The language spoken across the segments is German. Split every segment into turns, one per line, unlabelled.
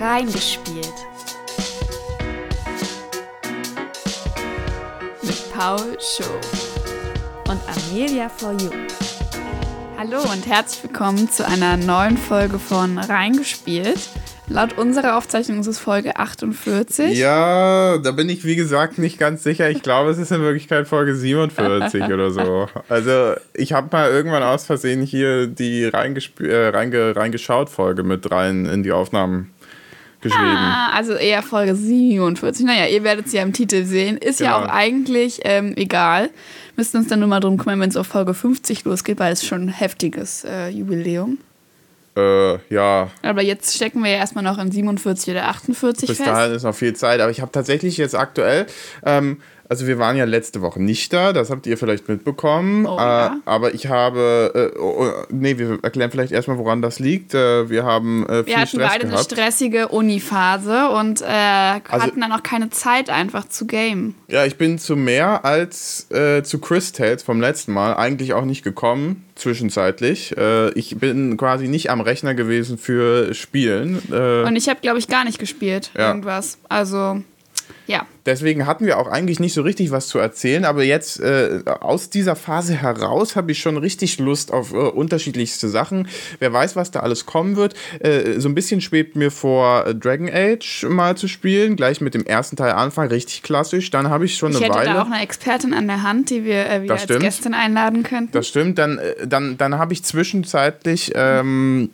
Reingespielt. Mit Paul Show und Amelia for You. Hallo und herzlich willkommen zu einer neuen Folge von Reingespielt. Laut unserer Aufzeichnung ist es Folge 48.
Ja, da bin ich wie gesagt nicht ganz sicher. Ich glaube, es ist in Wirklichkeit Folge 47 oder so. Also ich habe mal irgendwann aus Versehen hier die äh, reinge reingeschaut Folge mit rein in die Aufnahmen geschrieben.
Ah, also eher Folge 47. Naja, ihr werdet sie ja im Titel sehen. Ist genau. ja auch eigentlich ähm, egal. Müssten uns dann nur mal drum kümmern, wenn es auf Folge 50 losgeht, weil es schon ein heftiges äh, Jubiläum.
Äh, ja.
Aber jetzt stecken wir ja erstmal noch in 47 oder 48
Bis
fest.
dahin ist noch viel Zeit. Aber ich habe tatsächlich jetzt aktuell ähm, also wir waren ja letzte Woche nicht da, das habt ihr vielleicht mitbekommen.
Oh, ja.
äh, aber ich habe, äh, oh, oh, nee, wir erklären vielleicht erstmal, woran das liegt. Äh, wir haben äh, viel
Wir hatten
Stress
beide
gehabt.
eine stressige Uni-Phase und äh,
Also
hatten dann auch keine Zeit einfach zu gamen.
Ja, ich bin zu mehr als äh, zu Chris Tales vom letzten Mal eigentlich auch nicht gekommen, zwischenzeitlich. Ich bin quasi nicht am Rechner gewesen für Spielen.
Und ich habe, glaube ich, gar nicht gespielt.
Ja.
Irgendwas. Also, ja.
Deswegen hatten wir auch eigentlich nicht so richtig was zu erzählen, aber jetzt äh, aus dieser Phase heraus habe ich schon richtig Lust auf äh, unterschiedlichste Sachen. Wer weiß, was da alles kommen wird. Äh, so ein bisschen schwebt mir vor, äh, Dragon Age mal zu spielen, gleich mit dem ersten Teil anfangen, richtig klassisch. Dann habe ich schon
Ich
eine
hätte
Weile.
da auch eine Expertin an der Hand, die wir äh, wieder als. Gästin einladen könnten.
Das stimmt, dann, äh, dann, dann habe ich zwischenzeitlich ähm,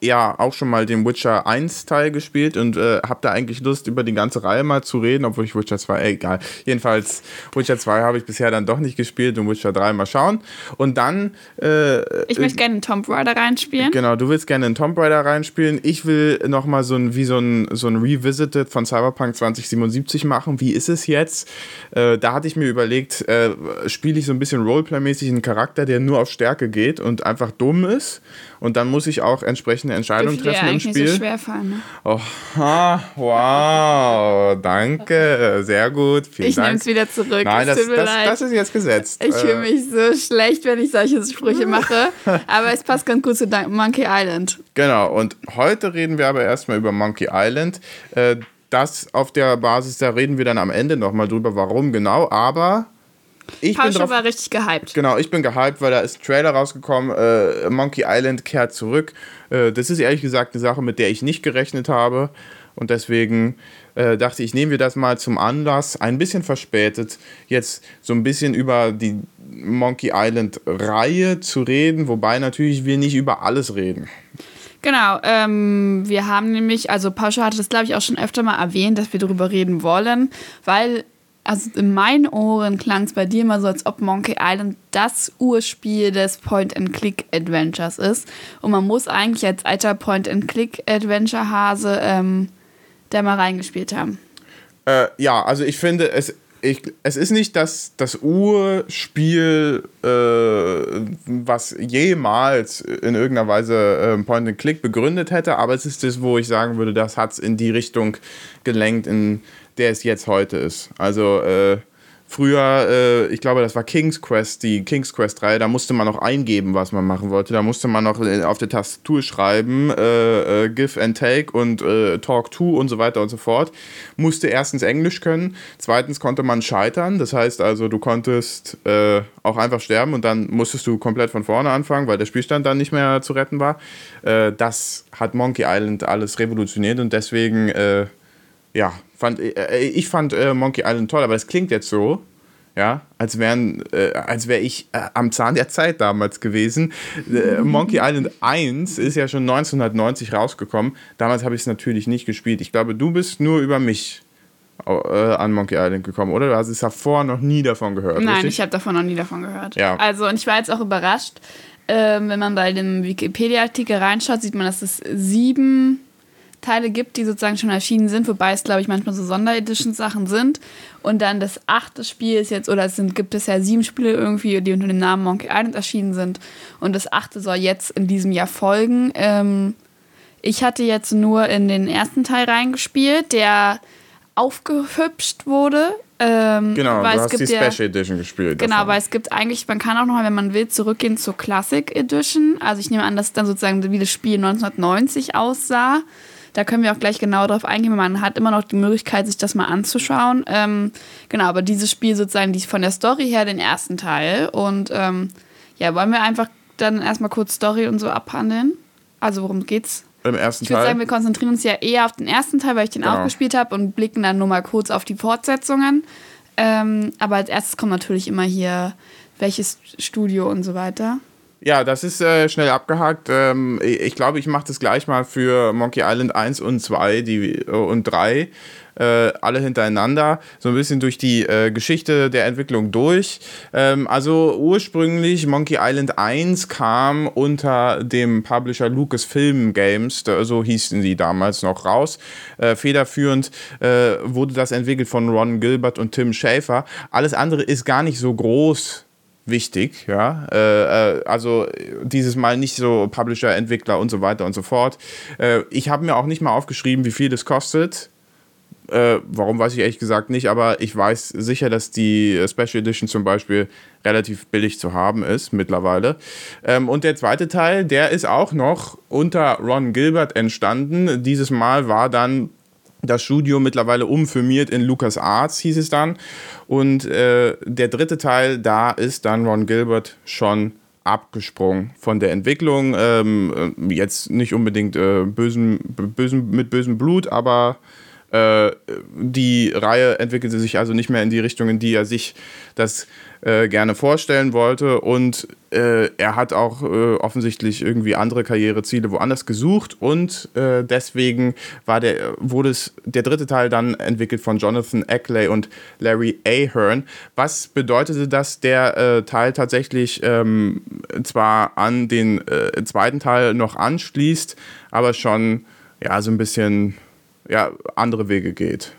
ja auch schon mal den Witcher 1 Teil gespielt und äh, habe da eigentlich Lust, über die ganze Reihe mal zu reden, obwohl ich Witcher 2, äh, egal. Jedenfalls, Witcher 2 habe ich bisher dann doch nicht gespielt und Witcher 3 mal schauen. Und dann. Äh,
ich möchte gerne in Tomb Raider reinspielen.
Genau, du willst gerne in Tomb Raider reinspielen. Ich will nochmal so ein, wie so ein, so ein Revisited von Cyberpunk 2077 machen. Wie ist es jetzt? Äh, da hatte ich mir überlegt, äh, spiele ich so ein bisschen Roleplay-mäßig einen Charakter, der nur auf Stärke geht und einfach dumm ist. Und dann muss ich auch entsprechende Entscheidungen
Dürfte dir
treffen im Spiel.
nicht so schwer fallen, ne?
Oh, ha, wow, danke, sehr gut. Vielen
Ich nehme es wieder zurück.
Nein, das,
tut mir
das,
leid.
das ist jetzt gesetzt.
ich fühle
Äh,
mich so schlecht, wenn ich solche Sprüche mache. Aber es passt ganz gut zu Monkey Island.
Genau, und heute reden wir aber erstmal über Monkey Island. Äh, das auf der Basis, da reden wir dann am Ende nochmal drüber, warum genau, aber ich bin
Pausche
drauf,
war richtig gehypt.
Genau, ich bin gehypt, weil da ist ein Trailer rausgekommen, äh, Monkey Island kehrt zurück. Äh, das ist ehrlich gesagt eine Sache, mit der ich nicht gerechnet habe. Und deswegen äh, dachte ich, nehmen wir das mal zum Anlass, ein bisschen verspätet, jetzt so ein bisschen über die Monkey Island-Reihe zu reden, wobei natürlich wir nicht über alles reden.
Genau, ähm, wir haben nämlich, also Pascha hatte das glaube ich auch schon öfter mal erwähnt, dass wir darüber reden wollen, weil, also in meinen Ohren klang es bei dir immer so, als ob Monkey Island das Urspiel des Point-and-Click-Adventures ist. Und man muss eigentlich als alter Point-and-Click-Adventure-Hase ähm, da mal reingespielt haben.
Äh, ja, also ich finde, es, ich, es ist nicht das, das Urspiel, äh, was jemals in irgendeiner Weise äh, Point and Click begründet hätte, aber es ist das, wo ich sagen würde, das hat es in die Richtung gelenkt, in der es jetzt heute ist. Also äh, früher, äh, ich glaube, das war King's Quest, die King's Quest 3, da musste man noch eingeben, was man machen wollte. Da musste man noch äh, auf der Tastatur schreiben, äh, äh, Give and Take und äh, Talk to und so weiter und so fort. Musste erstens Englisch können, zweitens konnte man scheitern. Das heißt also, du konntest auch einfach sterben und dann musstest du komplett von vorne anfangen, weil der Spielstand dann nicht mehr zu retten war. Das hat Monkey Island alles revolutioniert und deswegen, ja, fand, äh, ich fand äh, Monkey Island toll, aber das klingt jetzt so, ja, als, wären, äh, als wäre ich äh, am Zahn der Zeit damals gewesen. Äh, Monkey Island 1 ist ja schon 1990 rausgekommen. Damals habe ich es natürlich nicht gespielt. Ich glaube, du bist nur über mich äh, an Monkey Island gekommen, oder? Du hast es davor noch nie davon gehört,
Nein,
richtig?
ich habe davon noch nie davon gehört.
Ja.
Also, und ich war jetzt auch überrascht, ähm, wenn man bei dem Wikipedia-Artikel reinschaut, sieht man, dass es sieben Teile gibt, die sozusagen schon erschienen sind, wobei es, glaube ich, manchmal so Sonderedition-Sachen sind. Und dann das achte Spiel ist jetzt, oder es sind, gibt es ja sieben Spiele irgendwie, die unter dem Namen Monkey Island erschienen sind. Und das achte soll jetzt in diesem Jahr folgen. Ähm, ich hatte jetzt nur in den ersten Teil reingespielt, der aufgehübscht wurde. Ähm,
Genau,
weil
du
es
hast die
gibt ja-
Special Edition gespielt.
Genau,
davon.
weil es gibt eigentlich, man kann auch nochmal, wenn man will, zurückgehen zur Classic Edition. Also ich nehme an, dass dann sozusagen wie das Spiel 1990 aussah. Da können wir auch gleich genau drauf eingehen. Man hat immer noch die Möglichkeit, sich das mal anzuschauen. Ähm, genau, aber dieses Spiel sozusagen die von der Story her den ersten Teil. Und ähm, ja, wollen wir einfach dann erstmal kurz Story und so abhandeln? Also worum geht's?
Im ersten
Ich würde
Teil.
sagen, wir konzentrieren uns ja eher auf den ersten Teil, weil ich den
Genau.
auch gespielt habe und blicken dann nur mal kurz auf die Fortsetzungen. Ähm, aber als erstes kommt natürlich immer hier, welches Studio und so weiter.
Ja, das ist äh, schnell abgehakt. Ähm, ich glaube, ich mache das gleich mal für Monkey Island 1 und 2 die, äh, und 3. Äh, alle hintereinander, so ein bisschen durch die äh, Geschichte der Entwicklung durch. Ähm, also ursprünglich Monkey Island 1 kam unter dem Publisher Lucasfilm Games, da- so hießen die damals noch raus. Äh, federführend äh, wurde das entwickelt von Ron Gilbert und Tim Schafer. Alles andere ist gar nicht so groß wichtig, ja. Äh, äh, also dieses Mal nicht so Publisher, Entwickler und so weiter und so fort. Äh, ich habe mir auch nicht mal aufgeschrieben, wie viel das kostet. Äh, warum weiß ich ehrlich gesagt nicht, aber ich weiß sicher, dass die äh, Special Edition zum Beispiel relativ billig zu haben ist mittlerweile. Ähm, und der zweite Teil, der ist auch noch unter Ron Gilbert entstanden. Dieses Mal war dann das Studio mittlerweile umfirmiert in Lucas Arts, hieß es dann. Und äh, der dritte Teil, da ist dann Ron Gilbert schon abgesprungen von der Entwicklung. Ähm, äh, jetzt nicht unbedingt äh, bösen, bösen, mit bösem Blut, aber äh, die Reihe entwickelte sich also nicht mehr in die Richtung, in die er sich das äh, gerne vorstellen wollte. Und äh, er hat auch äh, offensichtlich irgendwie andere Karriereziele woanders gesucht. Und äh, deswegen war der, wurde es der dritte Teil dann entwickelt von Jonathan Eckley und Larry Ahern. Was bedeutete, dass der äh, Teil tatsächlich ähm, zwar an den zweiten Teil noch anschließt, aber schon ja so ein bisschen ja, andere Wege geht.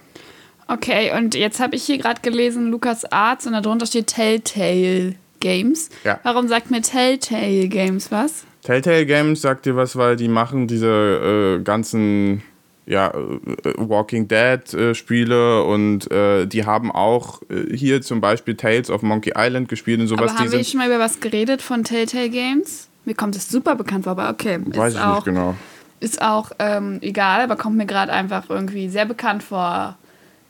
Okay, und jetzt habe ich hier gerade gelesen, Lucas Arts und darunter steht Telltale Games.
Ja.
Warum sagt mir Telltale Games was?
Telltale Games sagt dir was, weil die machen diese äh, ganzen ja, äh, Walking Dead äh, Spiele und äh, die haben auch äh, hier zum Beispiel Tales of Monkey Island gespielt und sowas.
aber haben wir schon mal über was geredet von Telltale Games? Mir kommt es super bekannt vor, aber okay.
weiß ich
auch,
nicht genau.
Ist auch ähm, egal, aber kommt mir gerade einfach irgendwie sehr bekannt vor,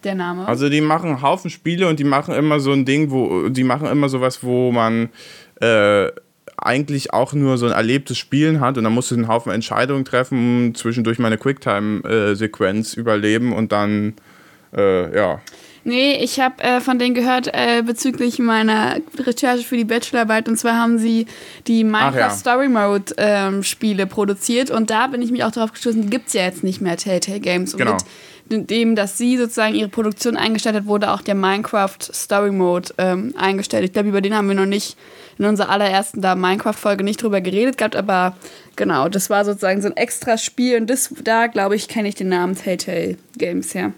der Name.
Also die machen einen Haufen Spiele und die machen immer so ein Ding, wo die machen immer sowas, wo man äh, eigentlich auch nur so ein erlebtes Spielen hat und dann musst du einen Haufen Entscheidungen treffen, zwischendurch meine Quicktime-Sequenz überleben und dann äh, ja.
Nee, ich habe äh, von denen gehört äh, bezüglich meiner Recherche für die Bachelorarbeit. Und zwar haben sie die Minecraft
ja.
Story Mode ähm, Spiele produziert. Und da bin ich mich auch darauf gestoßen, die gibt es ja jetzt nicht mehr, Telltale Games. Und
Genau.
mit dem, dass sie sozusagen ihre Produktion eingestellt hat, wurde auch der Minecraft Story Mode ähm, eingestellt. Ich glaube, über den haben wir noch nicht in unserer allerersten da Minecraft-Folge nicht drüber geredet gehabt, aber genau, das war sozusagen so ein extra Spiel. Und das, da, glaube ich, kenne ich den Namen Telltale Games her.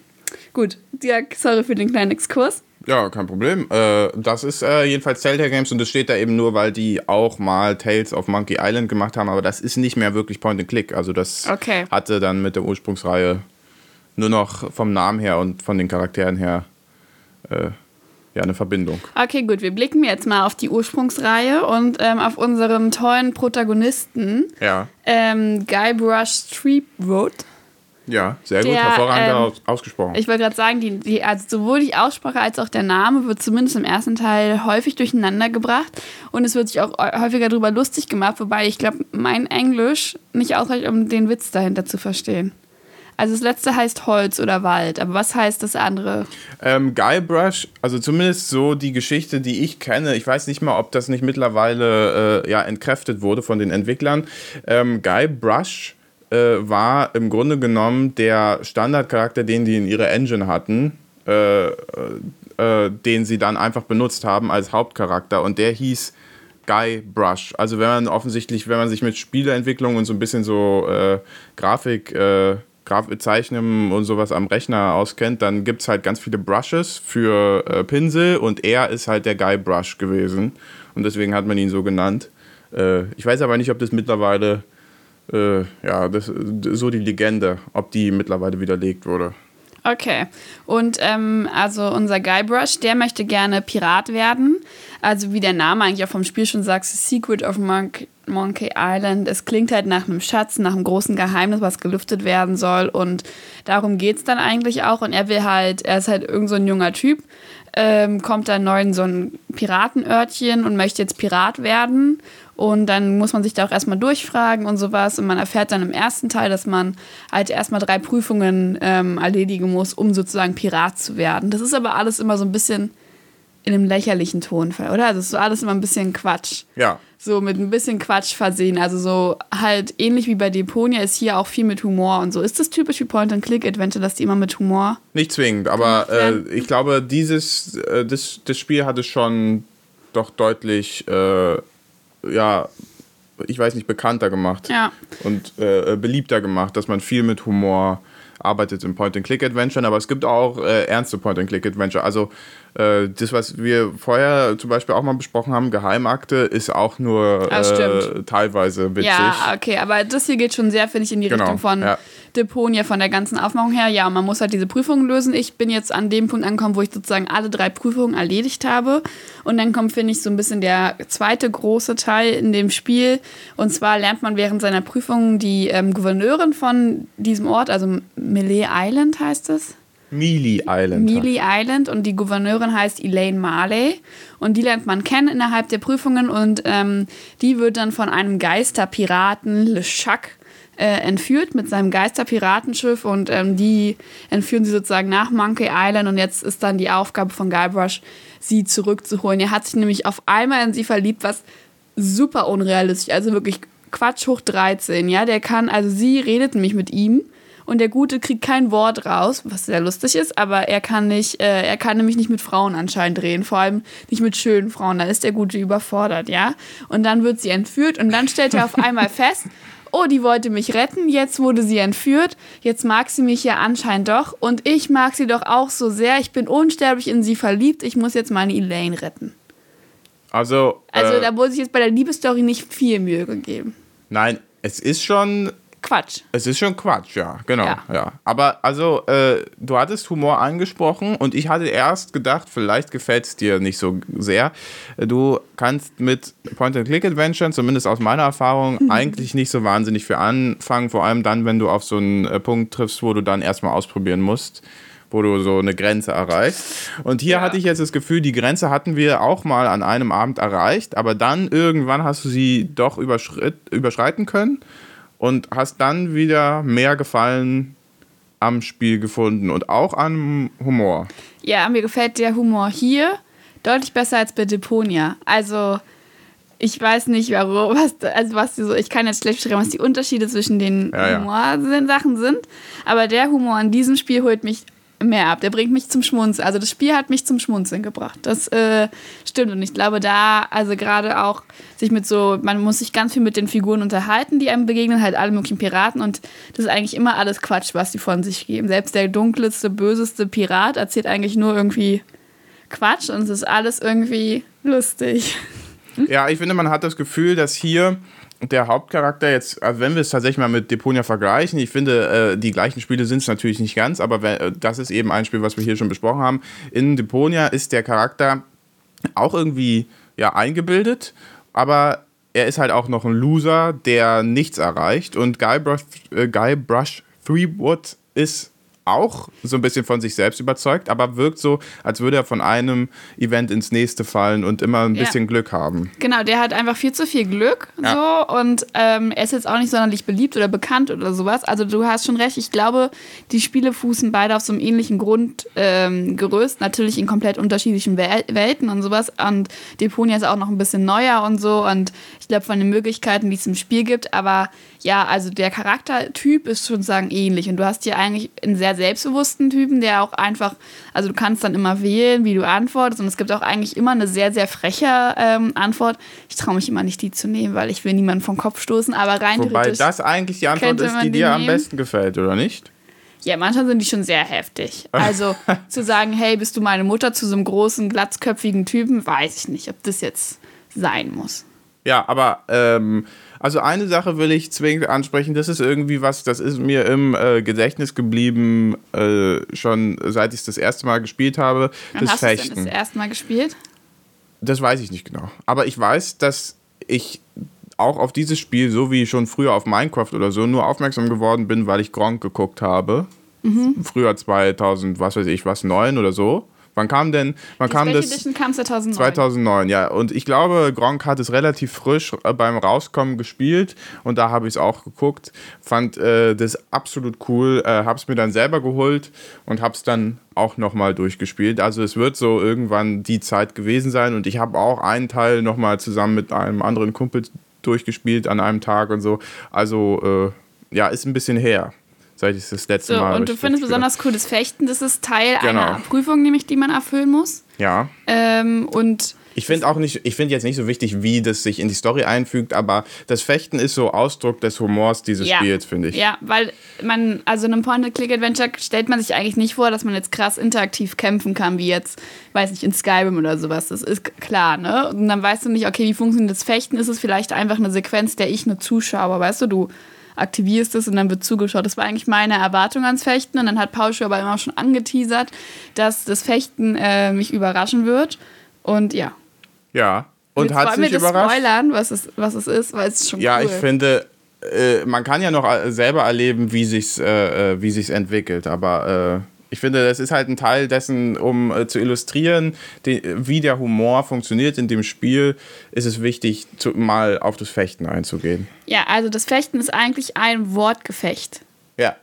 Gut, ja, sorry für den kleinen Exkurs.
Ja, kein Problem. Äh, das ist äh, jedenfalls Telltale Games und das steht da eben nur, weil die auch mal Tales of Monkey Island gemacht haben, aber das ist nicht mehr wirklich Point and Click. Also das
Okay.
hatte dann mit der Ursprungsreihe nur noch vom Namen her und von den Charakteren her äh, ja eine Verbindung.
Okay, gut, wir blicken jetzt mal auf die Ursprungsreihe und ähm, auf unseren tollen Protagonisten,
Ja,
ähm, Guybrush Threepwood.
Ja, sehr gut,
Der,
hervorragend
ähm,
aus ausgesprochen.
Ich wollte gerade sagen, die, die, also sowohl die Aussprache als auch der Name wird zumindest im ersten Teil häufig durcheinander gebracht und es wird sich auch häufiger darüber lustig gemacht, wobei ich glaube, mein Englisch nicht ausreicht, um den Witz dahinter zu verstehen. Also das letzte heißt Holz oder Wald, aber was heißt das andere?
Ähm, Guybrush, also zumindest so die Geschichte, die ich kenne, ich weiß nicht mal, ob das nicht mittlerweile äh, ja, entkräftet wurde von den Entwicklern. Ähm, Guybrush äh, war im Grunde genommen der Standardcharakter, den die in ihrer Engine hatten, äh, äh, den sie dann einfach benutzt haben als Hauptcharakter und der hieß Guybrush. Also wenn man offensichtlich, wenn man sich mit Spieleentwicklung und so ein bisschen so äh, Grafik, äh, Graf Zeichnen und sowas am Rechner auskennt, dann gibt es halt ganz viele Brushes für äh, Pinsel und er ist halt der Guybrush gewesen und deswegen hat man ihn so genannt. Äh, ich weiß aber nicht, ob das mittlerweile, äh, ja, das, so die Legende, ob die mittlerweile widerlegt wurde.
Okay. Und ähm, also unser Guybrush, der möchte gerne Pirat werden. Also wie der Name eigentlich auch vom Spiel schon sagt, Secret of Monk Monkey Island. Es klingt halt nach einem Schatz, nach einem großen Geheimnis, was gelüftet werden soll. Und darum geht es dann eigentlich auch. Und er will halt, er ist halt irgend so ein junger Typ, ähm, kommt dann neu in so ein Piratenörtchen und möchte jetzt Pirat werden. Und dann muss man sich da auch erstmal durchfragen und sowas. Und man erfährt dann im ersten Teil, dass man halt erstmal drei Prüfungen ähm, erledigen muss, um sozusagen Pirat zu werden. Das ist aber alles immer so ein bisschen in einem lächerlichen Tonfall, oder? Also es ist so alles immer ein bisschen Quatsch.
Ja.
So mit ein bisschen Quatsch versehen. Also so halt ähnlich wie bei Deponia ist hier auch viel mit Humor und so. Ist das typisch wie Point-and-Click-Adventure, dass die immer mit Humor.
Nicht zwingend, aber äh, ich glaube, dieses, äh, das, das Spiel hat es schon doch deutlich, äh, ja, ich weiß nicht, bekannter gemacht.
Ja.
Und äh, beliebter gemacht, dass man viel mit Humor arbeitet in Point-and-Click-Adventure, aber es gibt auch äh, ernste Point-and-Click-Adventure. Also das, was wir vorher zum Beispiel auch mal besprochen haben, Geheimakte, ist auch nur
Ah,
äh, teilweise witzig.
Ja, okay, aber das hier geht schon sehr, finde ich, in die
Genau,
Richtung von
ja.
Deponia, von der ganzen Aufmachung her. Ja, man muss halt diese Prüfungen lösen. Ich bin jetzt an dem Punkt angekommen, wo ich sozusagen alle drei Prüfungen erledigt habe. Und dann kommt, finde ich, so ein bisschen der zweite große Teil in dem Spiel. Und zwar lernt man während seiner Prüfungen die ähm, Gouverneurin von diesem Ort, also Melee Island heißt es.
Mealy Island.
Mealy Island und die Gouverneurin heißt Elaine Marley und die lernt man kennen innerhalb der Prüfungen und ähm, die wird dann von einem Geisterpiraten Le Chac äh, entführt mit seinem Geisterpiratenschiff und ähm, die entführen sie sozusagen nach Monkey Island und jetzt ist dann die Aufgabe von Guybrush, sie zurückzuholen. Er hat sich nämlich auf einmal in sie verliebt, was super unrealistisch, also wirklich Quatsch hoch 13, ja, der kann, also sie redet nämlich mit ihm und der Gute kriegt kein Wort raus, was sehr lustig ist, aber er kann nicht, äh, er kann nämlich nicht mit Frauen anscheinend reden, vor allem nicht mit schönen Frauen, dann ist der Gute überfordert, ja. Und dann wird sie entführt und dann stellt er auf einmal fest, oh, die wollte mich retten, jetzt wurde sie entführt, jetzt mag sie mich ja anscheinend doch und ich mag sie doch auch so sehr, ich bin unsterblich in sie verliebt, ich muss jetzt meine Elaine retten.
Also,
Also
äh,
da wurde sich jetzt bei der Liebesstory nicht viel Mühe gegeben.
nein, es ist schon
Quatsch.
Es ist schon Quatsch, ja, genau. Ja.
Ja.
Aber also, äh, du hattest Humor angesprochen und ich hatte erst gedacht, vielleicht gefällt es dir nicht so sehr. Du kannst mit Point-and-Click-Adventure, zumindest aus meiner Erfahrung, eigentlich nicht so wahnsinnig viel anfangen. Vor allem dann, wenn du auf so einen äh, Punkt triffst, wo du dann erstmal ausprobieren musst wo du so eine Grenze erreichst. Und hier
Ja.
hatte ich jetzt das Gefühl, die Grenze hatten wir auch mal an einem Abend erreicht, aber dann irgendwann hast du sie doch überschritt, überschreiten können und hast dann wieder mehr Gefallen am Spiel gefunden und auch am Humor.
Ja, mir gefällt der Humor hier deutlich besser als bei Deponia. Also, ich weiß nicht, warum, was, also was die so, ich kann jetzt schlecht beschreiben, was die Unterschiede zwischen den
Ja, ja.
Humorsachen sind, aber der Humor in diesem Spiel holt mich mehr ab. Der bringt mich zum Schmunzeln. Also das Spiel hat mich zum Schmunzeln gebracht. Das äh, stimmt. Und ich glaube, da, also gerade auch sich mit so, man muss sich ganz viel mit den Figuren unterhalten, die einem begegnen, halt alle möglichen Piraten. Und das ist eigentlich immer alles Quatsch, was die von sich geben. Selbst der dunkelste, böseste Pirat erzählt eigentlich nur irgendwie Quatsch und es ist alles irgendwie lustig.
Ja, ich finde, man hat das Gefühl, dass hier der Hauptcharakter jetzt, also wenn wir es tatsächlich mal mit Deponia vergleichen, ich finde, äh, die gleichen Spiele sind es natürlich nicht ganz, aber wenn, äh, das ist eben ein Spiel, was wir hier schon besprochen haben. In Deponia ist der Charakter auch irgendwie ja, eingebildet, aber er ist halt auch noch ein Loser, der nichts erreicht. Und Guybrush, äh, Guybrush Threepwood ist auch so ein bisschen von sich selbst überzeugt, aber wirkt so, als würde er von einem Event ins nächste fallen und immer ein
Ja.
bisschen Glück haben.
Genau, der hat einfach viel zu viel Glück
Ja.
so und ähm, er ist jetzt auch nicht sonderlich beliebt oder bekannt oder sowas. Also du hast schon recht, ich glaube, die Spiele fußen beide auf so einem ähnlichen Grundgerüst, ähm, natürlich in komplett unterschiedlichen Wel Welten und sowas. Und Deponia ist auch noch ein bisschen neuer und so und ich glaube von den Möglichkeiten, die es im Spiel gibt, aber ja, also der Charaktertyp ist schon sagen ähnlich und du hast hier eigentlich einen sehr selbstbewussten Typen, der auch einfach, also du kannst dann immer wählen, wie du antwortest und es gibt auch eigentlich immer eine sehr, sehr freche ähm, Antwort. Ich traue mich immer nicht, die zu nehmen, weil ich will niemanden vom Kopf stoßen, aber rein
Wobei
theoretisch.
das eigentlich die Antwort ist, die
die
dir am
nehmen.
besten gefällt, oder nicht?
Ja, manchmal sind die schon sehr heftig. Also zu sagen, hey, bist du meine Mutter zu so einem großen, glatzköpfigen Typen, weiß ich nicht, ob das jetzt sein muss.
Ja, aber ähm, also eine Sache will ich zwingend ansprechen. Das ist irgendwie was, das ist mir im äh, Gedächtnis geblieben, äh, schon seit ich es das erste Mal gespielt habe.
Wann
das
hast du es denn
Fechten.
das erste Mal gespielt?
Das weiß ich nicht genau. Aber ich weiß, dass ich auch auf dieses Spiel, so wie schon früher auf Minecraft oder so, nur aufmerksam geworden bin, weil ich Gronk geguckt habe. Mhm. Früher 2000, was weiß ich, was, 9 oder so. Wann kam denn, wann
Die
kam
Special
das?
Edition kam 2009.
2009, ja. Und ich glaube, Gronk hat es relativ frisch äh, beim Rauskommen gespielt und da habe ich es auch geguckt. Fand äh, das absolut cool, äh, habe es mir dann selber geholt und habe es dann auch nochmal durchgespielt. Also es wird so irgendwann die Zeit gewesen sein und ich habe auch einen Teil nochmal zusammen mit einem anderen Kumpel durchgespielt an einem Tag und so. Also äh, ja, ist ein bisschen her seit ich das letzte
So,
Mal.
und du findest besonders cool das Fechten, das ist Teil
Genau.
einer Prüfung, nämlich die man erfüllen muss.
Ja.
Ähm, und
Ich finde auch nicht, ich finde jetzt nicht so wichtig, wie das sich in die Story einfügt, aber das Fechten ist so Ausdruck des Humors dieses
ja,
Spiels, finde ich.
Ja, weil man, also in einem Point-and-Click-Adventure stellt man sich eigentlich nicht vor, dass man jetzt krass interaktiv kämpfen kann, wie jetzt, weiß nicht, in Skyrim oder sowas. Das ist klar, ne? Und dann weißt du nicht, okay, wie funktioniert das Fechten? Ist es vielleicht einfach eine Sequenz, der ich nur zuschaue, weißt du, du aktivierst es und dann wird zugeschaut. Das war eigentlich meine Erwartung ans Fechten und dann hat Paul schon aber immer schon angeteasert, dass das Fechten äh, mich überraschen wird. Und ja.
Ja. Und
Jetzt
hat
wir
sich
das
überrascht?
spoilern, was es, was es ist, weil es schon
Ja,
cool.
ich finde, äh, man kann ja noch äh, selber erleben, wie sich's, äh, äh, wie sich's entwickelt, aber äh, ich finde, das ist halt ein Teil dessen, um äh, zu illustrieren, die, wie der Humor funktioniert in dem Spiel, ist es wichtig, zu, mal auf das Fechten einzugehen.
Ja, also das Fechten ist eigentlich ein Wortgefecht.
Ja.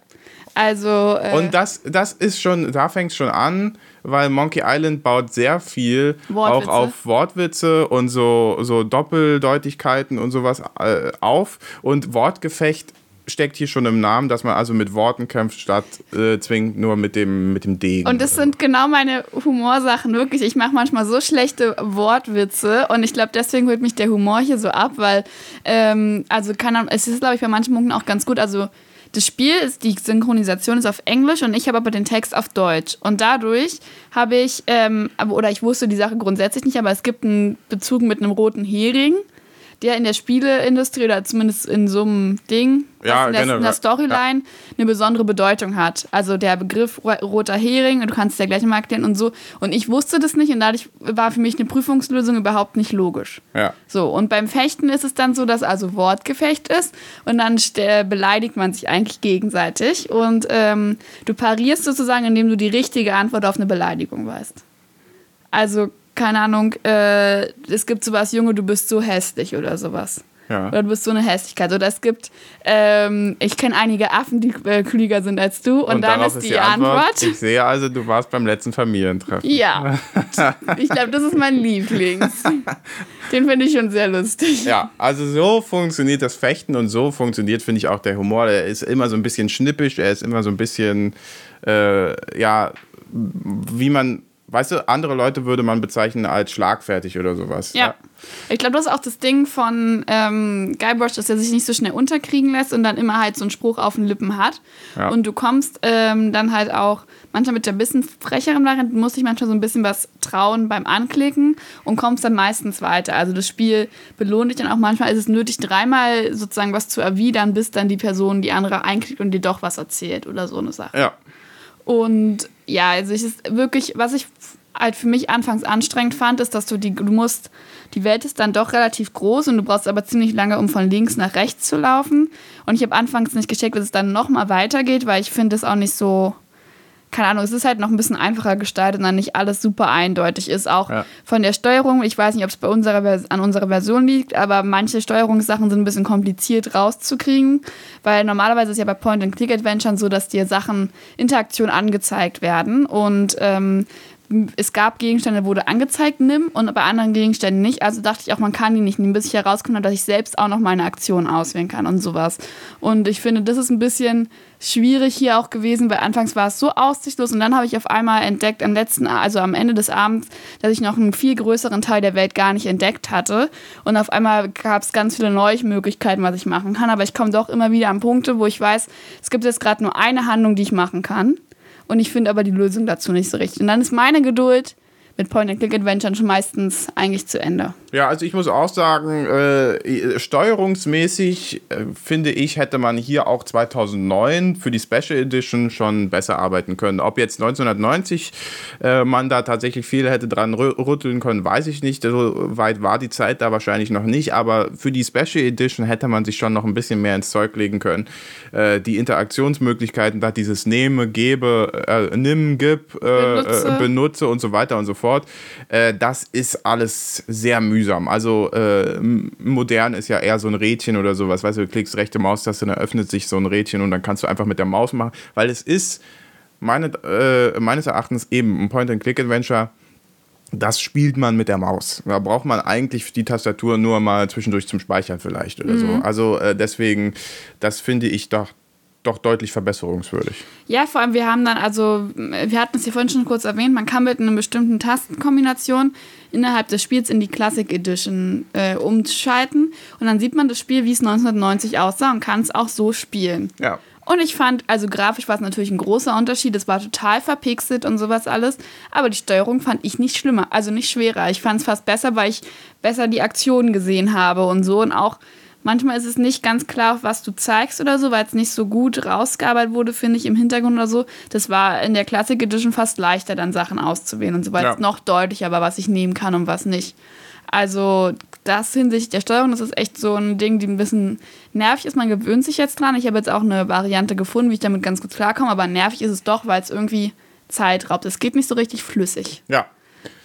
Also äh,
Und das, das ist schon, da fängt es schon an, weil Monkey Island baut sehr viel
Wortwitze.
auch auf Wortwitze und so, so Doppeldeutigkeiten und sowas äh, auf. Und Wortgefecht steckt hier schon im Namen, dass man also mit Worten kämpft, statt äh, zwingend nur mit dem, mit dem Degen.
und das sind genau meine Humorsachen, wirklich. Ich mache manchmal so schlechte Wortwitze und ich glaube, deswegen holt mich der Humor hier so ab, weil, ähm, also kann es ist, glaube ich, bei manchen Punkten auch ganz gut. Also das Spiel ist, die Synchronisation ist auf Englisch und ich habe aber den Text auf Deutsch. Und dadurch habe ich, ähm, oder ich wusste die Sache grundsätzlich nicht, aber es gibt einen Bezug mit einem roten Hering, der in der Spieleindustrie oder zumindest in so einem Ding,
Ja,
in der, in der Storyline eine besondere Bedeutung hat. Also der Begriff ro- roter Hering, und du kannst es ja gleich mal erklären und so. Und ich wusste das nicht und dadurch war für mich eine Prüfungslösung überhaupt nicht logisch.
ja.
So, und beim Fechten ist es dann so, dass also Wortgefecht ist und dann beleidigt man sich eigentlich gegenseitig und ähm, du parierst sozusagen, indem du die richtige Antwort auf eine Beleidigung weißt. Also, keine Ahnung, äh, es gibt sowas, Junge, du bist so hässlich oder sowas.
Ja.
Oder du bist so eine Hässlichkeit. Oder es gibt, ähm, ich kenne einige Affen, die äh, klüger sind als du und, dann
darauf
ist die, Antwort.
Ich sehe also, du warst beim letzten Familientreffen.
Ja, ich glaube, das ist mein Lieblings. Den finde ich schon sehr lustig.
Ja, also so funktioniert das Fechten und so funktioniert, finde ich, auch der Humor. Er ist immer so ein bisschen schnippisch, er ist immer so ein bisschen, äh, ja, wie man, weißt du, andere Leute würde man bezeichnen als schlagfertig oder sowas.
Ja. Ich glaube, das ist auch das Ding von ähm, Guybrush, dass er sich nicht so schnell unterkriegen lässt und dann immer halt so einen Spruch auf den Lippen hat.
Ja.
Und du kommst ähm, dann halt auch manchmal mit der bisschen frecheren Variante, musst dich manchmal so ein bisschen was trauen beim Anklicken und kommst dann meistens weiter. Also das Spiel belohnt dich dann auch manchmal, ist es nötig, dreimal sozusagen was zu erwidern, bis dann die Person die andere einklickt und dir doch was erzählt oder so eine Sache.
Ja.
Und ja, also ich ist wirklich, was ich halt für mich anfangs anstrengend fand, ist, dass du die, du musst, die Welt ist dann doch relativ groß und du brauchst aber ziemlich lange, um von links nach rechts zu laufen. Und ich habe anfangs nicht gecheckt, dass es dann nochmal weitergeht, weil ich finde es auch nicht so, keine Ahnung, es ist halt noch ein bisschen einfacher gestaltet und dann nicht alles super eindeutig ist. Auch
Ja.
von der Steuerung, ich weiß nicht, ob es bei unserer an unserer Version liegt, aber manche Steuerungssachen sind ein bisschen kompliziert rauszukriegen, weil normalerweise ist ja bei Point-and-Click-Adventuren so, dass dir Sachen, Interaktion angezeigt werden und ähm, es gab Gegenstände, wurde angezeigt, nimm, und bei anderen Gegenständen nicht. Also dachte ich auch, man kann die nicht nehmen, bis ich habe, dass ich selbst auch noch meine Aktion auswählen kann und sowas. Und ich finde, das ist ein bisschen schwierig hier auch gewesen, weil anfangs war es so aussichtlos und dann habe ich auf einmal entdeckt, am letzten, also am Ende des Abends, dass ich noch einen viel größeren Teil der Welt gar nicht entdeckt hatte. Und auf einmal gab es ganz viele neue Möglichkeiten, was ich machen kann. Aber ich komme doch immer wieder an Punkte, wo ich weiß, es gibt jetzt gerade nur eine Handlung, die ich machen kann. Und ich finde aber die Lösung dazu nicht so richtig. Und dann ist meine Geduld mit Point-and-Click-Adventuren schon meistens eigentlich zu Ende.
Ja, also ich muss auch sagen, äh, steuerungsmäßig äh, finde ich, hätte man hier auch 2009 für die Special Edition schon besser arbeiten können. Ob jetzt 1990 äh, man da tatsächlich viel hätte dran rütteln können, weiß ich nicht. So weit war die Zeit da wahrscheinlich noch nicht, aber für die Special Edition hätte man sich schon noch ein bisschen mehr ins Zeug legen können. Äh, die Interaktionsmöglichkeiten, da dieses Nehme, Gebe, äh, Nimm, Gib, äh, benutze. benutze und so weiter und so fort, das ist alles sehr mühsam mühsam. Also äh, modern ist ja eher so ein Rädchen oder sowas. Weißt du, du klickst rechte Maustaste, dann öffnet sich so ein Rädchen und dann kannst du einfach mit der Maus machen, weil es ist meine, äh, meines Erachtens eben ein Point-and-Click-Adventure. Das spielt man mit der Maus. Da braucht man eigentlich die Tastatur nur mal zwischendurch zum Speichern vielleicht oder mhm. so. Also äh, deswegen, das finde ich doch doch deutlich verbesserungswürdig.
Ja, vor allem wir haben dann, also wir hatten es hier vorhin schon kurz erwähnt, man kann mit einer bestimmten Tastenkombination innerhalb des Spiels in die Classic Edition äh, umschalten und dann sieht man das Spiel, wie es 1990 aussah und kann es auch so spielen.
Ja.
Und ich fand, also grafisch war es natürlich ein großer Unterschied. Es war total verpixelt und sowas alles. Aber die Steuerung fand ich nicht schlimmer, also nicht schwerer. Ich fand es fast besser, weil ich besser die Aktionen gesehen habe und so. Und auch Manchmal ist es nicht ganz klar, was du zeigst oder so, weil es nicht so gut rausgearbeitet wurde, finde ich, im Hintergrund oder so. Das war in der Classic Edition fast leichter, dann Sachen auszuwählen und so, weil ja. es noch deutlicher war, was ich nehmen kann und was nicht. Also, das hinsichtlich der Steuerung, das ist echt so ein Ding, die ein bisschen nervig ist. Man gewöhnt sich jetzt dran. Ich habe jetzt auch eine Variante gefunden, wie ich damit ganz gut klarkomme, aber nervig ist es doch, weil es irgendwie Zeit raubt. Es geht nicht so richtig flüssig.
Ja.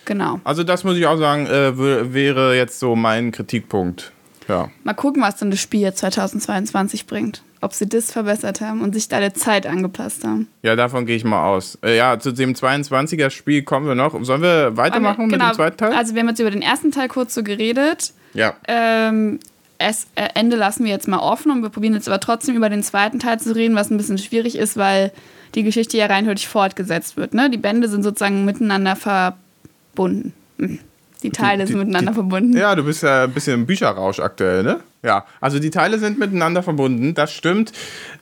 Genau.
Also, das muss ich auch sagen, äh, wäre jetzt so mein Kritikpunkt ja.
Mal gucken, was dann das Spiel jetzt 2022 bringt. Ob sie das verbessert haben und sich da der Zeit angepasst haben.
Ja, davon gehe ich mal aus. Äh, ja, zu dem 22er-Spiel kommen wir noch. Sollen wir weitermachen wir, genau, mit dem genau. zweiten Teil?
Also, wir haben jetzt über den ersten Teil kurz so geredet.
Ja.
Ähm, das äh, Ende lassen wir jetzt mal offen und wir probieren jetzt aber trotzdem über den zweiten Teil zu reden, was ein bisschen schwierig ist, weil die Geschichte ja reinhörig fortgesetzt wird. Ne? Die Bände sind sozusagen miteinander verbunden. Hm. Die Teile die, sind miteinander die, verbunden.
Ja, du bist ja ein bisschen im Bücherrausch aktuell, ne? Ja, also die Teile sind miteinander verbunden, das stimmt.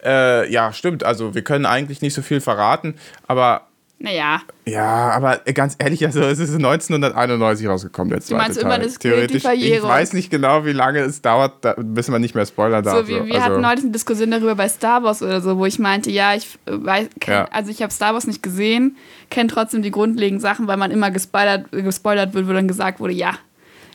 Äh, ja, stimmt. Also wir können eigentlich nicht so viel verraten, aber
naja.
Ja, aber ganz ehrlich, also es ist 1991 rausgekommen, der zweite
du meinst,
Teil.
Immer das Theoretisch.
Ich weiß nicht genau, wie lange es dauert, bis man nicht mehr spoilern darf.
So, wir, wir also. hatten neulich eine Diskussion darüber bei Star Wars oder so, wo ich meinte, ja, ich weiß, kenn, ja. also ich habe Star Wars nicht gesehen, kenne trotzdem die grundlegenden Sachen, weil man immer gespoilert, gespoilert wird, wo dann gesagt wurde, ja,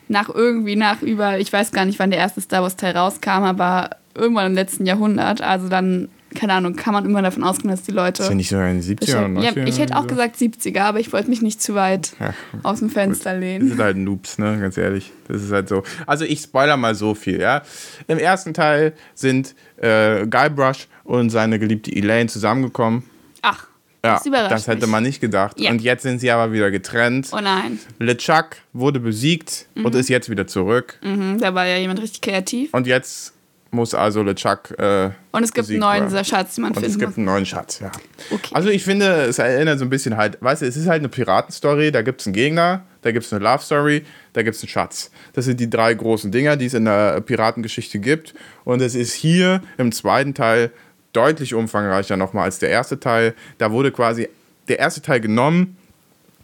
nach irgendwie, nach über, ich weiß gar nicht, wann der erste Star Wars Teil rauskam, aber irgendwann im letzten Jahrhundert, also dann keine Ahnung, kann man immer davon ausgehen, dass die Leute.
Ist ja nicht so in den 70er oder
Ja, ich hätte auch so. gesagt 70er, aber ich wollte mich nicht zu weit ja, aus dem Fenster gut. lehnen.
Das sind halt Noobs, ne? Ganz ehrlich. Das ist halt so. Also ich spoiler mal so viel, ja. Im ersten Teil sind äh, Guybrush und seine geliebte Elaine zusammengekommen.
Ach.
Ja, das, das hätte man nicht gedacht. Ja. Und jetzt sind sie aber wieder getrennt.
Oh nein.
LeChuck wurde besiegt mhm. und ist jetzt wieder zurück.
Mhm, da war ja jemand richtig kreativ.
Und jetzt muss also LeChuck. Äh,
und es gibt einen neuen werden. Schatz, den man
und
finden
Es gibt muss. einen neuen Schatz, ja. Okay. Also ich finde, es erinnert so ein bisschen halt, weißt du, es ist halt eine Piratenstory, da gibt es einen Gegner, da gibt es eine Love Story, da gibt es einen Schatz. Das sind die drei großen Dinger, die es in der Piratengeschichte gibt. Und es ist hier im zweiten Teil deutlich umfangreicher nochmal als der erste Teil. Da wurde quasi der erste Teil genommen,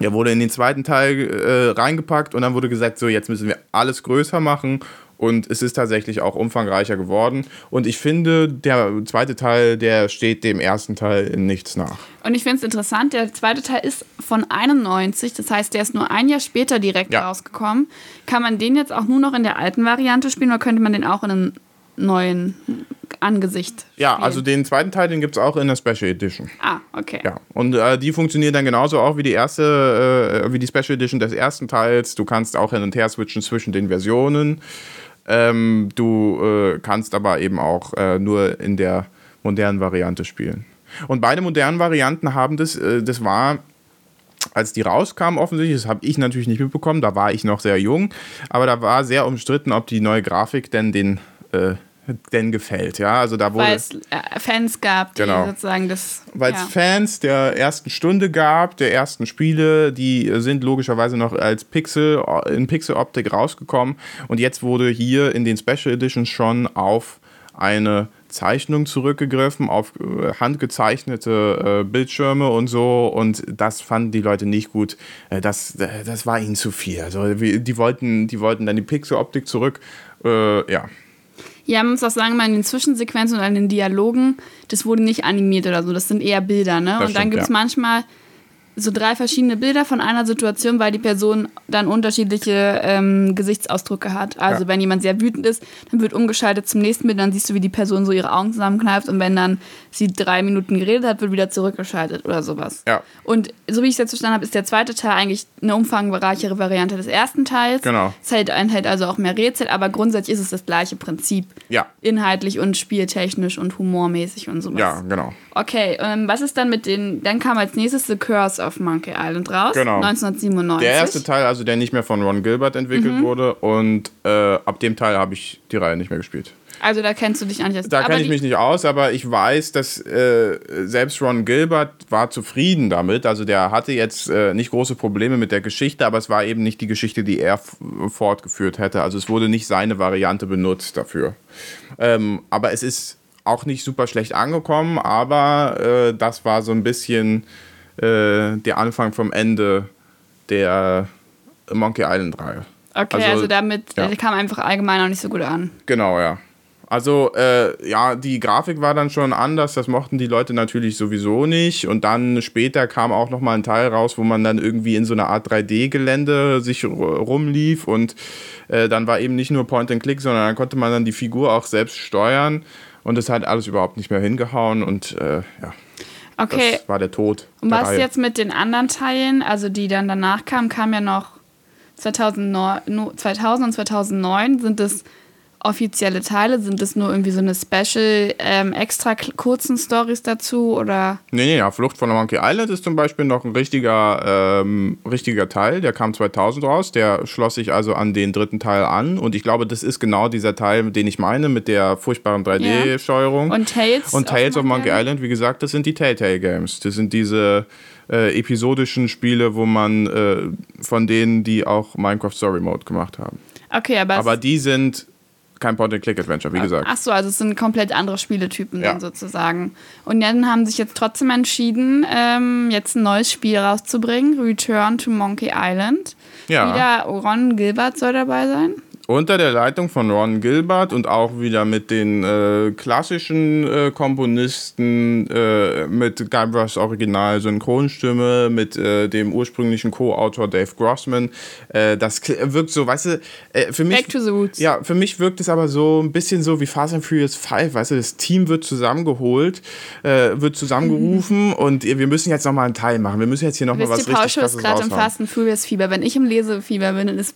der wurde in den zweiten Teil äh, reingepackt und dann wurde gesagt, so jetzt müssen wir alles größer machen und es ist tatsächlich auch umfangreicher geworden. Und ich finde, der zweite Teil, der steht dem ersten Teil in nichts nach.
Und ich finde es interessant, der zweite Teil ist von 91, das heißt, der ist nur ein Jahr später direkt ja. rausgekommen. Kann man den jetzt auch nur noch in der alten Variante spielen oder könnte man den auch in einem neuen Angesicht.
Ja, also den zweiten Teil, den gibt es auch in der Special Edition.
Ah, okay.
Ja, und äh, die funktioniert dann genauso auch wie die erste, äh, wie die Special Edition des ersten Teils. Du kannst auch hin und her switchen zwischen den Versionen. Ähm, du äh, kannst aber eben auch äh, nur in der modernen Variante spielen. Und beide modernen Varianten haben das, äh, das war, als die rauskamen offensichtlich, das habe ich natürlich nicht mitbekommen, da war ich noch sehr jung, aber da war sehr umstritten, ob die neue Grafik denn den äh, denn gefällt. Ja, also da wurde
weil es äh, Fans gab, die genau. sozusagen das.
Weil es ja. Fans der ersten Stunde gab, der ersten Spiele, die sind logischerweise noch als Pixel in Pixel-Optik rausgekommen und jetzt wurde hier in den Special Editions schon auf eine Zeichnung zurückgegriffen, auf äh, handgezeichnete äh, Bildschirme und so. Und das fanden die Leute nicht gut. Das, das war ihnen zu viel. Also die wollten, die wollten dann die Pixeloptik zurück. Ja.
Ja, man muss auch sagen, mal in den Zwischensequenzen und an den Dialogen, das wurde nicht animiert oder so, das sind eher Bilder, ne?
Das
und dann gibt es
ja.
manchmal so drei verschiedene Bilder von einer Situation, weil die Person dann unterschiedliche ähm, Gesichtsausdrücke hat. Also
Ja.
wenn jemand sehr wütend ist, dann wird umgeschaltet zum nächsten Bild, dann siehst du, wie die Person so ihre Augen zusammenkneift und wenn dann sie drei Minuten geredet hat, wird wieder zurückgeschaltet oder sowas.
Ja.
Und so wie ich es jetzt verstanden habe, ist der zweite Teil eigentlich eine umfangreichere Variante des ersten Teils.
Genau.
Es halt, enthält also auch mehr Rätsel, aber grundsätzlich ist es das gleiche Prinzip.
Ja.
Inhaltlich und spieltechnisch und humormäßig und sowas.
Ja, genau.
Okay, ähm, was ist dann mit den. Dann kam als nächstes The Curse of Monkey Island raus.
Genau.
1997.
Der erste Teil, also der nicht mehr von Ron Gilbert entwickelt
Mhm.
wurde. Und äh, ab dem Teil habe ich die Reihe nicht mehr gespielt.
Also da kennst du dich eigentlich.
Da
aber
kenne ich mich nicht aus, aber ich weiß, dass äh, selbst Ron Gilbert war zufrieden damit. Also der hatte jetzt äh, nicht große Probleme mit der Geschichte, aber es war eben nicht die Geschichte, die er fortgeführt hätte. Also es wurde nicht seine Variante benutzt dafür. Ähm, aber es ist auch nicht super schlecht angekommen, aber äh, das war so ein bisschen äh, der Anfang vom Ende der Monkey Island Reihe.
Okay, also,
also,
damit
ja.
kam einfach allgemein auch nicht so gut an.
Genau, ja. Also, äh, ja, die Grafik war dann schon anders, das mochten die Leute natürlich sowieso nicht. Und dann später kam auch nochmal ein Teil raus, wo man dann irgendwie in so einer Art 3D-Gelände sich rumlief. Und äh, dann war eben nicht nur Point and Click, sondern dann konnte man dann die Figur auch selbst steuern. Und das hat alles überhaupt nicht mehr hingehauen. Und äh, ja,
Okay,
das war der Tod.
und was
Reihe.
jetzt mit den anderen Teilen, also die dann danach kamen, kam ja noch 2009, no- 2000 und 2009. Sind das offizielle Teile? Sind das nur irgendwie so eine Special, ähm, extra kurzen Stories dazu? Oder.
Nee, nee, ja, Flucht von Monkey Island ist zum Beispiel noch ein richtiger, ähm, richtiger Teil. Der kam 2000 raus. Der schloss sich also an den dritten Teil an. Und ich glaube, das ist genau dieser Teil, den ich meine, mit der furchtbaren 3D-Steuerung.
Und Tales?
Und Tales of Monkey Island, wie gesagt, das sind die Telltale Games. Das sind diese äh, episodischen Spiele, wo man äh, von denen, die auch Minecraft Story Mode gemacht haben.
Okay, aber.
Aber die sind kein Point-and-Click-Adventure, wie gesagt.
Ach so, also es sind komplett andere Spieletypen
Ja.
dann sozusagen. Und dann haben sich jetzt trotzdem entschieden, ähm, jetzt ein neues Spiel rauszubringen, Return to Monkey Island.
Ja.
Wieder Ron Gilbert soll dabei sein.
Unter der Leitung von Ron Gilbert und auch wieder mit den äh, klassischen äh, Komponisten, äh, mit Guybrush's Original-Synchronstimme, mit äh, dem ursprünglichen Co-Autor Dave Grossman. Äh, das wirkt so, weißt du, äh, für mich.
Back to the Roots.
Ja, für mich wirkt es aber so ein bisschen so wie Fast and Furious 5, weißt du, das Team wird zusammengeholt, wird zusammengerufen und wir müssen jetzt nochmal einen Teil machen. Wir müssen jetzt hier nochmal was richtig
Pausche ist gerade im. Fast and Furious Fieber. Wenn ich im Lesefieber bin, dann ist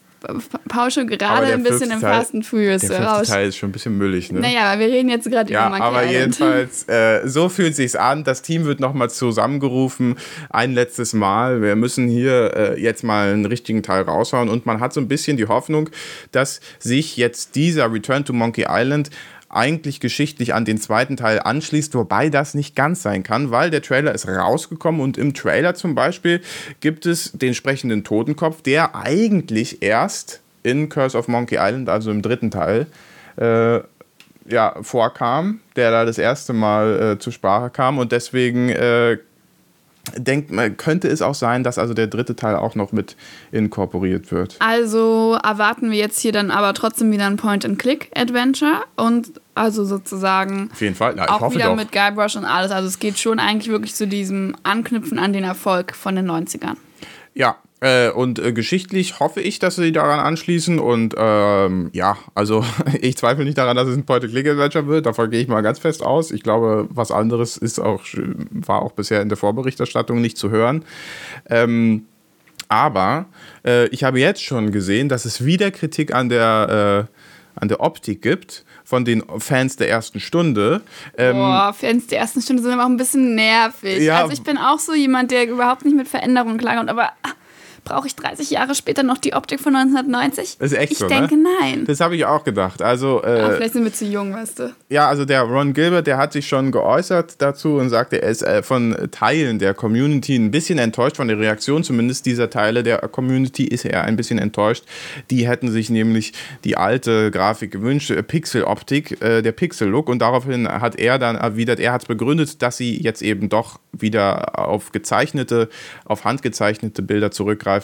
Pausche gerade ein bisschen im Fast and Furious
Der
Rausch.
Teil ist schon ein bisschen müllig, ne?
Naja, wir reden jetzt gerade
Ja,
über Monkey
aber
Island.
jedenfalls, äh, so fühlt sich's an. Das Team wird nochmal zusammengerufen, ein letztes Mal. Wir müssen hier äh, jetzt mal einen richtigen Teil raushauen. Und man hat so ein bisschen die Hoffnung, dass sich jetzt dieser Return to Monkey Island eigentlich geschichtlich an den zweiten Teil anschließt, wobei das nicht ganz sein kann, weil der Trailer ist rausgekommen und im Trailer zum Beispiel gibt es den sprechenden Totenkopf, der eigentlich erst in Curse of Monkey Island, also im dritten Teil, äh, ja, vorkam, der da das erste Mal äh, zur Sprache kam und deswegen äh, denkt man, könnte es auch sein, dass also der dritte Teil auch noch mit inkorporiert wird.
Also erwarten wir jetzt hier dann aber trotzdem wieder ein Point-and-Click-Adventure und also sozusagen
Auf jeden Fall, ja,
auch wieder
doch.
mit Guybrush und alles. Also es geht schon eigentlich wirklich zu diesem Anknüpfen an den Erfolg von den 90ern.
Ja, äh, und äh, geschichtlich hoffe ich, dass sie daran anschließen und ähm, ja, also ich zweifle nicht daran, dass es ein Point-and-Click-Adventure wird, davon gehe ich mal ganz fest aus. Ich glaube, was anderes ist auch, war auch bisher in der Vorberichterstattung nicht zu hören. Ähm, aber äh, ich habe jetzt schon gesehen, dass es wieder Kritik an der, äh, an der Optik gibt von den Fans der ersten Stunde. Ähm,
Boah, Fans der ersten Stunde sind aber auch ein bisschen nervig.
Ja.
Also ich bin auch so jemand, der überhaupt nicht mit Veränderungen klarkommt, aber ah, brauche ich 30 Jahre später noch die Optik von 1990?
Ist echt
ich
so,
denke,
ne?
nein.
Das habe ich auch gedacht. Also, äh,
Aber vielleicht sind wir zu jung, weißt du.
Ja, also der Ron Gilbert, der hat sich schon geäußert dazu und sagte, er ist äh, von Teilen der Community ein bisschen enttäuscht von der Reaktion, zumindest dieser Teile der Community ist er ein bisschen enttäuscht. Die hätten sich nämlich die alte Grafik gewünscht, äh, Pixel-Optik, äh, der Pixel-Look und daraufhin hat er dann erwidert, er hat es begründet, dass sie jetzt eben doch wieder auf gezeichnete, auf handgezeichnete Bilder zurückgreifen.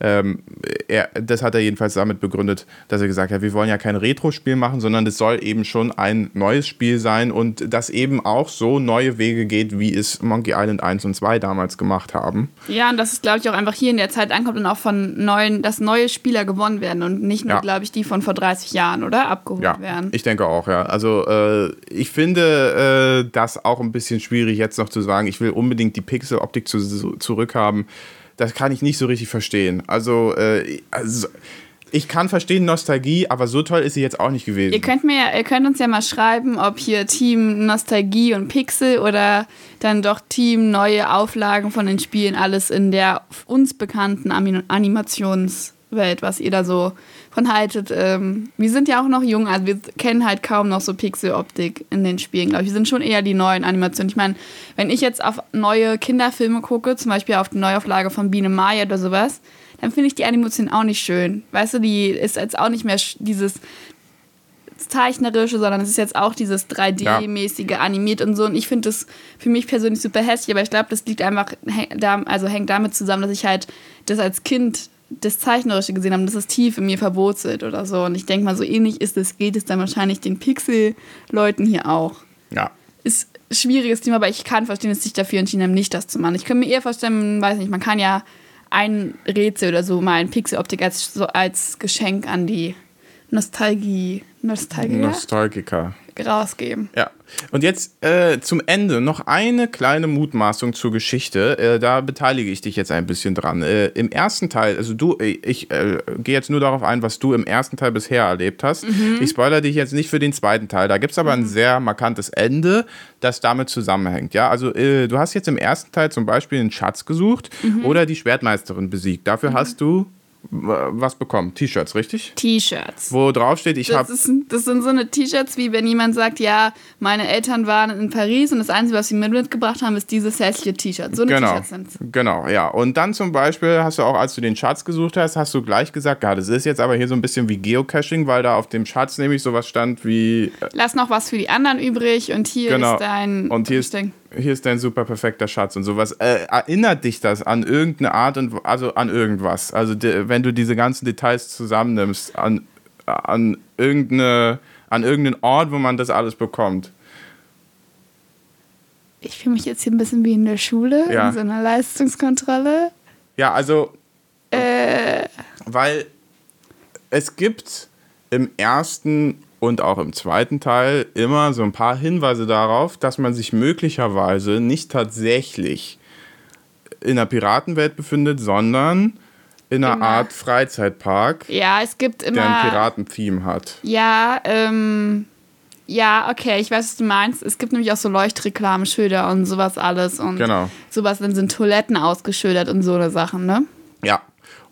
Ähm, er, das hat er jedenfalls damit begründet, dass er gesagt hat, wir wollen ja kein Retro-Spiel machen, sondern es soll eben schon ein neues Spiel sein und das eben auch so neue Wege geht, wie es Monkey Island 1 und 2 damals gemacht haben.
Ja, und dass es, glaube ich, auch einfach hier in der Zeit ankommt und auch von neuen, dass neue Spieler gewonnen werden und nicht nur,
Ja.
glaube ich, die von vor 30 Jahren, oder? Abgeholt
Ja,
werden.
ich denke auch, ja. Also äh, ich finde äh, das auch ein bisschen schwierig jetzt noch zu sagen, ich will unbedingt die Pixel-Optik zu, zurückhaben. Das kann ich nicht so richtig verstehen. Also, äh, also ich kann verstehen Nostalgie, aber so toll ist sie jetzt auch nicht gewesen.
Ihr könnt, mir, ihr könnt uns ja mal schreiben, ob hier Team Nostalgie und Pixel oder dann doch Team neue Auflagen von den Spielen, alles in der uns bekannten Animationswelt, was ihr da so von haltet. Ähm, wir sind ja auch noch jung, also wir kennen halt kaum noch so Pixel-Optik in den Spielen, glaube ich. Wir sind schon eher die neuen Animationen. Ich meine, wenn ich jetzt auf neue Kinderfilme gucke, zum Beispiel auf die Neuauflage von Biene Maya oder sowas, dann finde ich die Animation auch nicht schön. Weißt du, die ist jetzt auch nicht mehr dieses zeichnerische, sondern es ist jetzt auch dieses 3D-mäßige animiert und so. Und ich finde das für mich persönlich super hässlich, aber ich glaube, das liegt einfach, also hängt damit zusammen, dass ich halt das als Kind das Zeichnerische gesehen habe, das ist tief in mir verwurzelt oder so. Und ich denke mal, so ähnlich ist es, geht es dann wahrscheinlich den Pixel-Leuten hier auch.
ja.
Ist ein schwieriges Thema, aber ich kann verstehen, dass sich dafür entschieden haben, nicht das zu machen. Ich könnte mir eher vorstellen, weiß nicht, man kann ja ein Rätsel oder so mal in Pixel-Optik als, so als Geschenk an die Nostalgie, Nostalgie
Nostalgiker.
Rausgeben.
Ja. Und jetzt äh, zum Ende noch eine kleine Mutmaßung zur Geschichte. Äh, da beteilige ich dich jetzt ein bisschen dran. Äh, Im ersten Teil, also du, äh, ich äh, gehe jetzt nur darauf ein, was du im ersten Teil bisher erlebt hast. Ich spoilere dich jetzt nicht für den zweiten Teil. Da gibt es aber ein sehr markantes Ende, das damit zusammenhängt. Ja, also äh, du hast jetzt im ersten Teil zum Beispiel einen Schatz gesucht oder die Schwertmeisterin besiegt. Dafür hast du was bekommen? T-Shirts, richtig?
T-Shirts.
Wo drauf steht, ich habe
das sind so eine T-Shirts, wie wenn jemand sagt, ja, meine Eltern waren in Paris und das Einzige, was sie mir mitgebracht haben, ist dieses hässliche T-Shirt. So eine
Genau,
T-Shirts sind
genau, ja. Und dann zum Beispiel hast du auch, als du den Schatz gesucht hast, hast du gleich gesagt, ja, das ist jetzt aber hier so ein bisschen wie Geocaching, weil da auf dem Schatz nämlich sowas stand wie, äh,
Lass noch was für die anderen übrig und hier
Genau.
ist dein.
und hier ist,
Ding.
Hier ist dein super perfekter Schatz und sowas. Äh, erinnert dich das an irgendeine Art und, also an irgendwas? Also de, wenn du diese ganzen Details zusammennimmst, an, an irgendeine, an irgendeinen Ort, wo man das alles bekommt.
Ich fühle mich jetzt hier ein bisschen wie in der Schule,
Ja.
in so einer Leistungskontrolle.
Ja, also
Äh,
Weil es gibt im ersten und auch im zweiten Teil immer so ein paar Hinweise darauf, dass man sich möglicherweise nicht tatsächlich in einer Piratenwelt befindet, sondern in einer
Immer.
Art Freizeitpark,
ja, es gibt
der ein
immer.
Piratentheme hat.
Ja, ähm. Ja, okay, ich weiß, was du meinst. Es gibt nämlich auch so Leuchtreklameschilder und sowas alles. Und
Genau.
sowas, dann sind Toiletten ausgeschildert und so eine Sachen, ne?
Ja.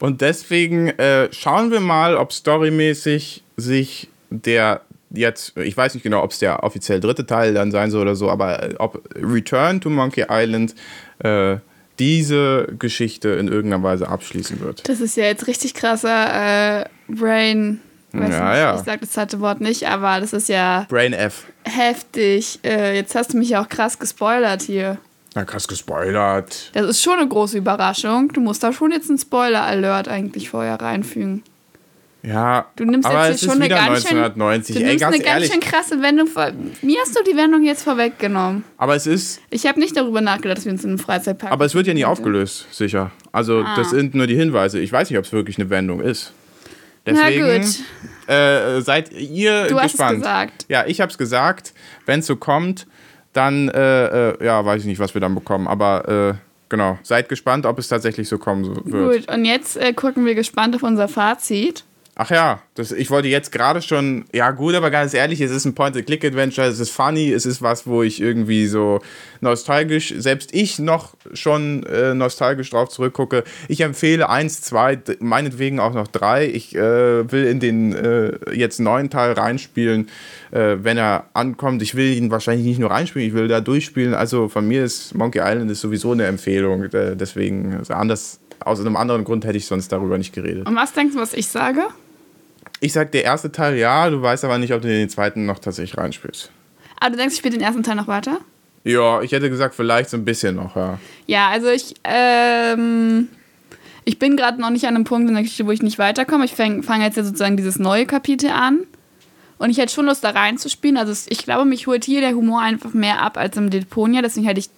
Und deswegen äh, schauen wir mal, ob storymäßig sich der jetzt, ich weiß nicht genau, ob es der offiziell dritte Teil dann sein soll oder so, aber äh, ob Return to Monkey Island äh, diese Geschichte in irgendeiner Weise abschließen wird.
Das ist ja jetzt richtig krasser äh, Brain.
Ja,
nicht,
ja.
Ich sag das zweite Wort nicht, aber das ist ja
Brain F.
heftig. Äh, jetzt hast du mich ja auch krass gespoilert hier.
Na, krass gespoilert.
Das ist schon eine große Überraschung. Du musst da schon jetzt einen Spoiler-Alert eigentlich vorher reinfügen.
Ja,
Du nimmst
aber
jetzt
es
hier
ist
schon eine
wieder
ganz schön,
1990.
du
Ey,
nimmst
ganz
eine ganz
ehrlich.
schön krasse Wendung vor. Mir hast du die Wendung jetzt vorweggenommen.
Aber es ist,
Ich habe nicht darüber nachgedacht, dass wir uns in einem Freizeitpark.
aber es wird ja nie aufgelöst, sicher. Also
Ah.
das sind nur die Hinweise. Ich weiß nicht, ob es wirklich eine Wendung ist.
Na
Deswegen,
gut,
Äh, seid ihr
du hast es
gespannt?
gesagt.
Ja, ich habe es gesagt. Wenn es so kommt, dann, äh, äh, ja, weiß ich nicht, was wir dann bekommen. Aber äh, genau, seid gespannt, ob es tatsächlich so kommen wird.
Gut, und jetzt äh, gucken wir gespannt auf unser Fazit.
Ach ja, das, ich wollte jetzt gerade schon, ja gut, aber ganz ehrlich, es ist ein Point-and-Click-Adventure, es ist funny, es ist was, wo ich irgendwie so nostalgisch, selbst ich noch schon äh, nostalgisch drauf zurückgucke. Ich empfehle eins, zwei, meinetwegen auch noch drei. Ich äh, will in den äh, jetzt neuen Teil reinspielen, äh, wenn er ankommt. Ich will ihn wahrscheinlich nicht nur reinspielen, ich will da durchspielen. Also von mir ist Monkey Island ist sowieso eine Empfehlung, äh, deswegen also anders. Aus einem anderen Grund hätte ich sonst darüber nicht geredet.
Und was denkst du, was ich sage?
Ich sag, der erste Teil ja, du weißt aber nicht, ob du den zweiten noch tatsächlich reinspielst.
Ah, du denkst, ich spiele den ersten Teil noch weiter?
Ja, ich hätte gesagt, vielleicht so ein bisschen noch, ja.
Ja, also ich, ähm, ich bin gerade noch nicht an einem Punkt in der Geschichte, wo ich nicht weiterkomme. Ich fange fang jetzt ja sozusagen dieses neue Kapitel an. Und ich hätte schon Lust, da reinzuspielen. Also ich glaube, mich holt hier der Humor einfach mehr ab als im Deponia. Deswegen hätte ich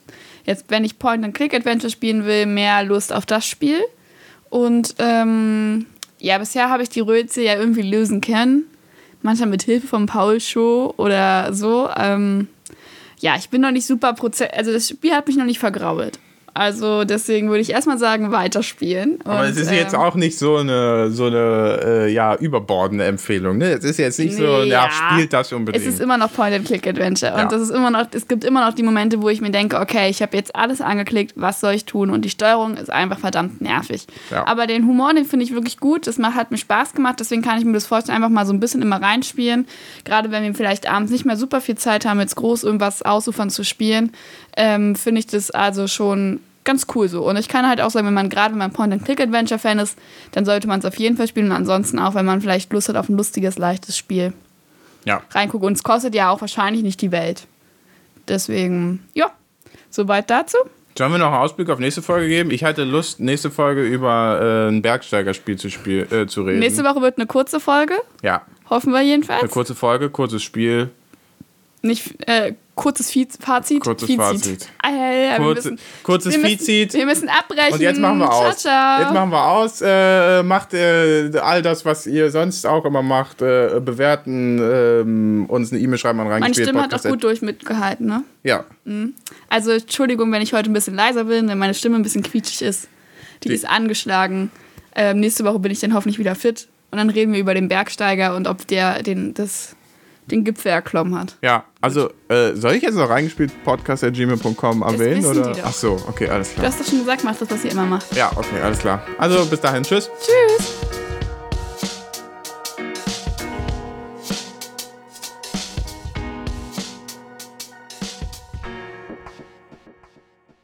jetzt, wenn ich Point-and-Click-Adventure spielen will, mehr Lust auf das Spiel. Und ähm, ja, bisher habe ich die Rötze ja irgendwie lösen können. Manchmal mit Hilfe vom Paul Show oder so. Ähm, ja, ich bin noch nicht super Prozess. Also das Spiel hat mich noch nicht vergrault. Also deswegen würde ich erstmal sagen, weiterspielen.
Aber
Und,
es ist jetzt
ähm,
auch nicht so eine, so eine äh, ja, überbordende Empfehlung. Ne? Es ist jetzt nicht so,
Nee,
ja,
ja.
spielt das unbedingt.
Es ist immer noch Point-and-Click-Adventure.
Ja.
Und das ist immer noch, es gibt immer noch die Momente, wo ich mir denke, okay, ich habe jetzt alles angeklickt, was soll ich tun? Und die Steuerung ist einfach verdammt nervig.
Ja.
Aber den Humor, den finde ich wirklich gut. Das macht, hat mir Spaß gemacht, deswegen kann ich mir das vorstellen, einfach mal so ein bisschen immer reinspielen. Gerade wenn wir vielleicht abends nicht mehr super viel Zeit haben, jetzt groß irgendwas ausufern zu spielen, ähm, finde ich das also schon ganz cool so. Und ich kann halt auch sagen, wenn man gerade wenn man Point-and-Click-Adventure-Fan ist, dann sollte man es auf jeden Fall spielen. Und ansonsten auch, wenn man vielleicht Lust hat auf ein lustiges, leichtes Spiel
ja.
reingucke. Und es kostet ja auch wahrscheinlich nicht die Welt. Deswegen, ja, soweit dazu.
Sollen wir noch einen Ausblick auf nächste Folge geben? Ich hatte Lust, nächste Folge über äh, ein Bergsteigerspiel zu, spiel, äh, zu reden.
Nächste Woche wird eine kurze Folge,
ja,
hoffen wir
eine
jedenfalls.
kurze Folge, kurzes Spiel.
Nicht äh, kurzes Fazit.
Kurzes
Fizit.
Fazit.
Ah, ja, wir
Kurze,
müssen,
kurzes
wir müssen,
Fizit.
Wir müssen abbrechen.
Und jetzt machen wir
ciao,
aus.
Ciao.
Jetzt machen wir aus. Äh, macht äh, all das, was ihr sonst auch immer macht. Äh, bewerten, ähm, uns eine E-Mail schreiben an
Meine
reingespielt.
Stimme hat auch gut durch mitgehalten, ne?
Ja,
Also Entschuldigung, wenn ich heute ein bisschen leiser bin, wenn meine Stimme ein bisschen quietschig ist. Die,
Die-
ist angeschlagen. Ähm, nächste Woche bin ich dann hoffentlich wieder fit. Und dann reden wir über den Bergsteiger und ob der den, das, den Gipfel erklommen hat.
ja. Also, äh, soll ich jetzt noch reingespielt podcast.gmail.com erwähnen? Oder? Ach so, okay, alles
Du
klar.
hast doch schon gesagt, mach das, was ihr immer macht.
Ja, okay, alles klar. Also, bis dahin, tschüss.
Tschüss.